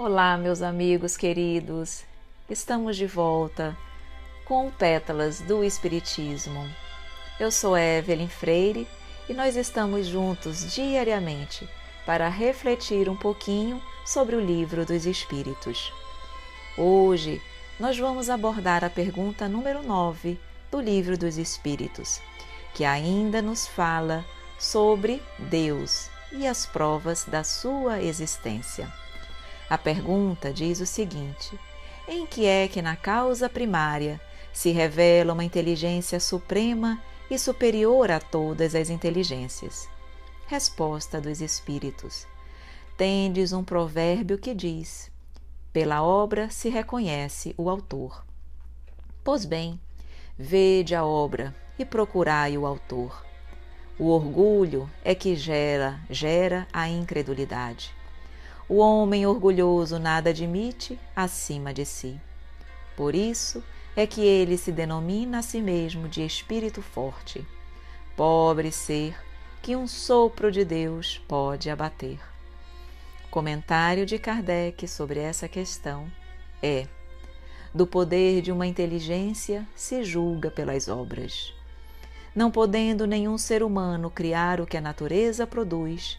Olá, meus amigos queridos. Estamos de volta com Pétalas do Espiritismo. Eu sou Evelyn Freire e nós estamos juntos diariamente para refletir um pouquinho sobre o livro dos Espíritos. Hoje nós vamos abordar a pergunta número 9 do livro dos Espíritos, que ainda nos fala sobre Deus e as provas da sua existência. A pergunta diz o seguinte: em que é que na causa primária se revela uma inteligência suprema e superior a todas as inteligências? Resposta dos Espíritos: Tendes um provérbio que diz: Pela obra se reconhece o autor. Pois bem, vede a obra e procurai o autor. O orgulho é que gera, gera a incredulidade. O homem orgulhoso nada admite acima de si. Por isso é que ele se denomina a si mesmo de espírito forte. Pobre ser que um sopro de Deus pode abater. Comentário de Kardec sobre essa questão é: do poder de uma inteligência se julga pelas obras. Não podendo nenhum ser humano criar o que a natureza produz,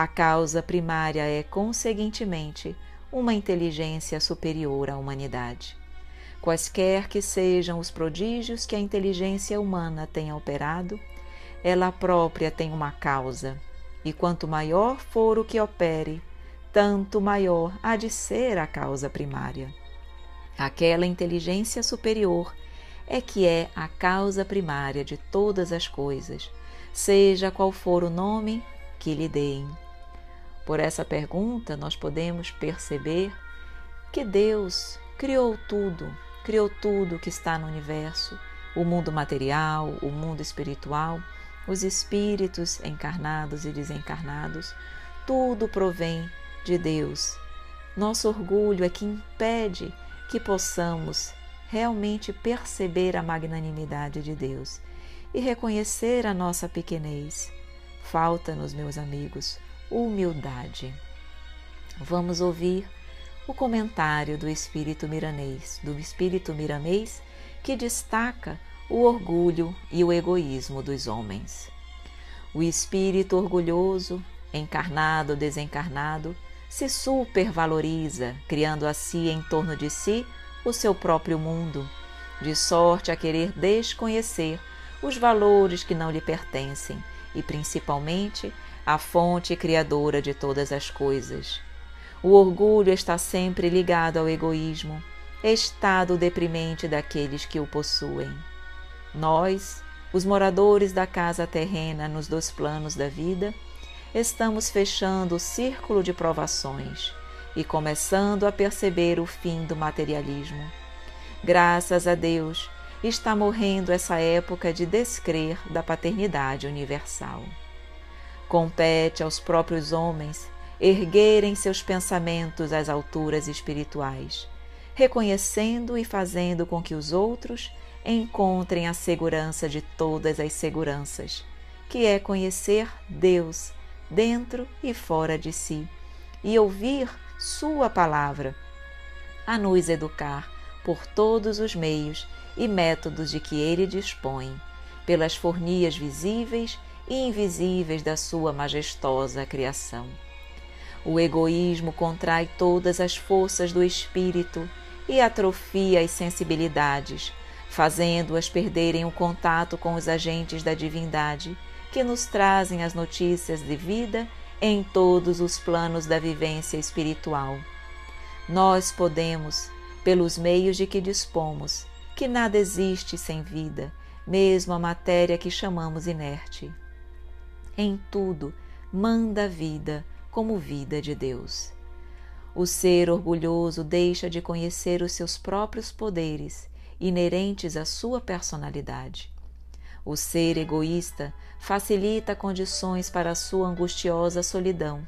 a causa primária é, conseguintemente, uma inteligência superior à humanidade. Quaisquer que sejam os prodígios que a inteligência humana tenha operado, ela própria tem uma causa, e quanto maior for o que opere, tanto maior há de ser a causa primária. Aquela inteligência superior é que é a causa primária de todas as coisas, seja qual for o nome que lhe deem. Por essa pergunta, nós podemos perceber que Deus criou tudo, criou tudo que está no universo, o mundo material, o mundo espiritual, os espíritos encarnados e desencarnados, tudo provém de Deus. Nosso orgulho é que impede que possamos realmente perceber a magnanimidade de Deus e reconhecer a nossa pequenez. Falta-nos, meus amigos, humildade. Vamos ouvir o comentário do espírito miranês, do espírito miranês que destaca o orgulho e o egoísmo dos homens. O espírito orgulhoso, encarnado ou desencarnado, se supervaloriza, criando assim em torno de si o seu próprio mundo, de sorte a querer desconhecer os valores que não lhe pertencem e, principalmente, a fonte criadora de todas as coisas. O orgulho está sempre ligado ao egoísmo, estado deprimente daqueles que o possuem. Nós, os moradores da casa terrena nos dois planos da vida, estamos fechando o círculo de provações e começando a perceber o fim do materialismo. Graças a Deus, está morrendo essa época de descrer da paternidade universal. Compete aos próprios homens erguerem seus pensamentos às alturas espirituais, reconhecendo e fazendo com que os outros encontrem a segurança de todas as seguranças, que é conhecer Deus dentro e fora de si e ouvir Sua palavra, a nos educar por todos os meios e métodos de que Ele dispõe, pelas fornias visíveis e invisíveis da sua majestosa criação. O egoísmo contrai todas as forças do espírito e atrofia as sensibilidades, fazendo-as perderem o contato com os agentes da divindade que nos trazem as notícias de vida em todos os planos da vivência espiritual. Nós podemos, pelos meios de que dispomos, que nada existe sem vida, mesmo a matéria que chamamos inerte em tudo manda vida como vida de Deus. O ser orgulhoso deixa de conhecer os seus próprios poderes inerentes à sua personalidade. O ser egoísta facilita condições para a sua angustiosa solidão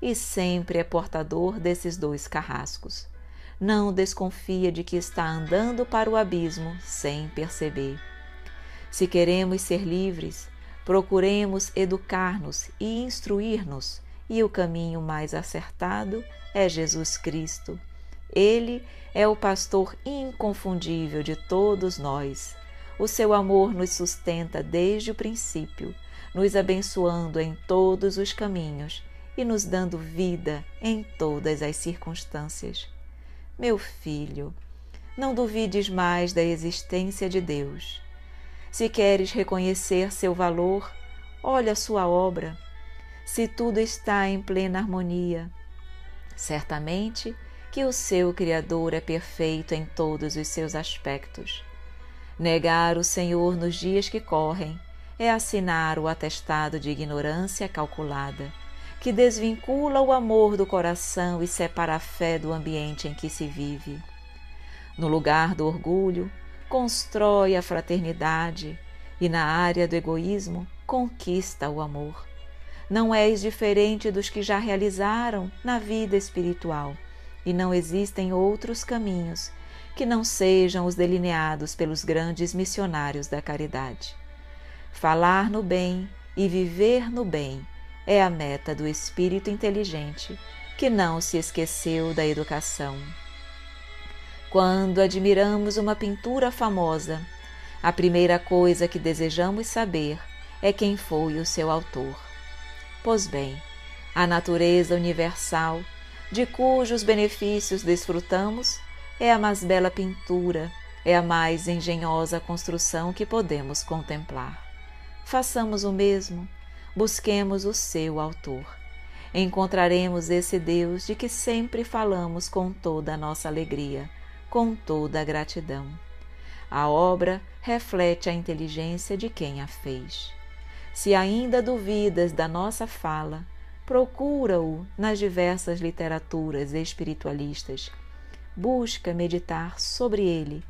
e sempre é portador desses dois carrascos. Não desconfia de que está andando para o abismo sem perceber. Se queremos ser livres, Procuremos educar-nos e instruir-nos e o caminho mais acertado é Jesus Cristo. Ele é o pastor inconfundível de todos nós. O seu amor nos sustenta desde o princípio, nos abençoando em todos os caminhos e nos dando vida em todas as circunstâncias. Meu filho, não duvides mais da existência de Deus. Se queres reconhecer seu valor, olha sua obra. Se tudo está em plena harmonia, certamente que o seu Criador é perfeito em todos os seus aspectos. Negar o Senhor nos dias que correm é assinar o atestado de ignorância calculada, que desvincula o amor do coração e separa a fé do ambiente em que se vive. No lugar do orgulho, constrói a fraternidade e na área do egoísmo, conquista o amor. Não és diferente dos que já realizaram na vida espiritual e não existem outros caminhos que não sejam os delineados pelos grandes missionários da caridade. Falar no bem e viver no bem é a meta do espírito inteligente que não se esqueceu da educação. Quando admiramos uma pintura famosa, a primeira coisa que desejamos saber é quem foi o seu autor. Pois bem, a natureza universal, de cujos benefícios desfrutamos, é a mais bela pintura, é a mais engenhosa construção que podemos contemplar. Façamos o mesmo, busquemos o seu autor. Encontraremos esse Deus de que sempre falamos com toda a nossa alegria com toda a gratidão. A obra reflete a inteligência de quem a fez. Se ainda duvidas da nossa fala, procura-o nas diversas literaturas espiritualistas. Busca meditar sobre ele,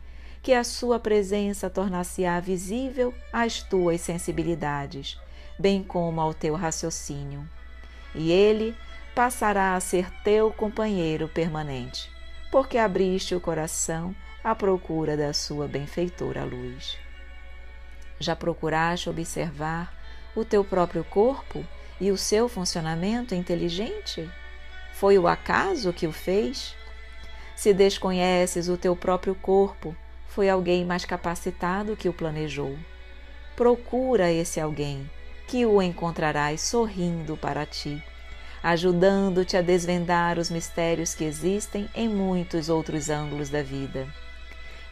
que a sua presença tornar-se-á visível às tuas sensibilidades, bem como ao teu raciocínio. E ele passará a ser teu companheiro permanente porque abriste o coração à procura da sua benfeitora luz. Já procuraste observar o teu próprio corpo e o seu funcionamento inteligente? Foi o acaso que o fez? Se desconheces o teu próprio corpo, foi alguém mais capacitado que o planejou. Procura esse alguém, que o encontrarás sorrindo para ti ajudando-te a desvendar os mistérios que existem em muitos outros ângulos da vida.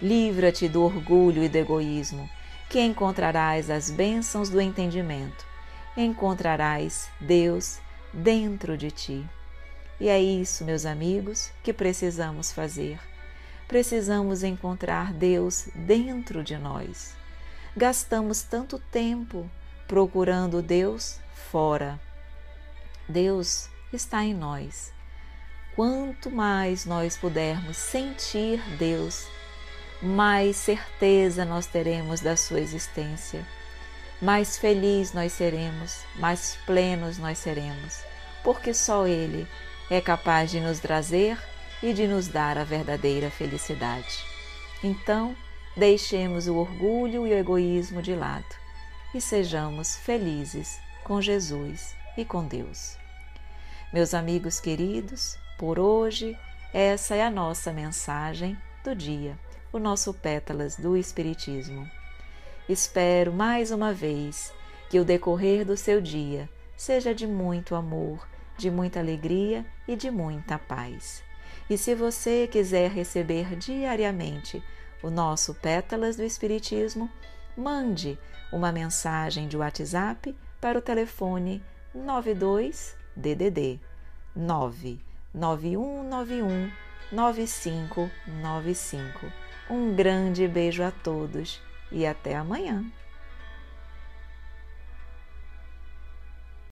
Livra-te do orgulho e do egoísmo, que encontrarás as bênçãos do entendimento. Encontrarás Deus dentro de ti. E é isso, meus amigos, que precisamos fazer. Precisamos encontrar Deus dentro de nós. Gastamos tanto tempo procurando Deus fora Deus está em nós. Quanto mais nós pudermos sentir Deus, mais certeza nós teremos da sua existência, mais feliz nós seremos, mais plenos nós seremos, porque só Ele é capaz de nos trazer e de nos dar a verdadeira felicidade. Então, deixemos o orgulho e o egoísmo de lado e sejamos felizes com Jesus e com Deus. Meus amigos queridos, por hoje, essa é a nossa mensagem do dia, o nosso Pétalas do Espiritismo. Espero mais uma vez que o decorrer do seu dia seja de muito amor, de muita alegria e de muita paz. E se você quiser receber diariamente o nosso Pétalas do Espiritismo, mande uma mensagem de WhatsApp para o telefone 92 DDD 99191 9595. Um grande beijo a todos e até amanhã.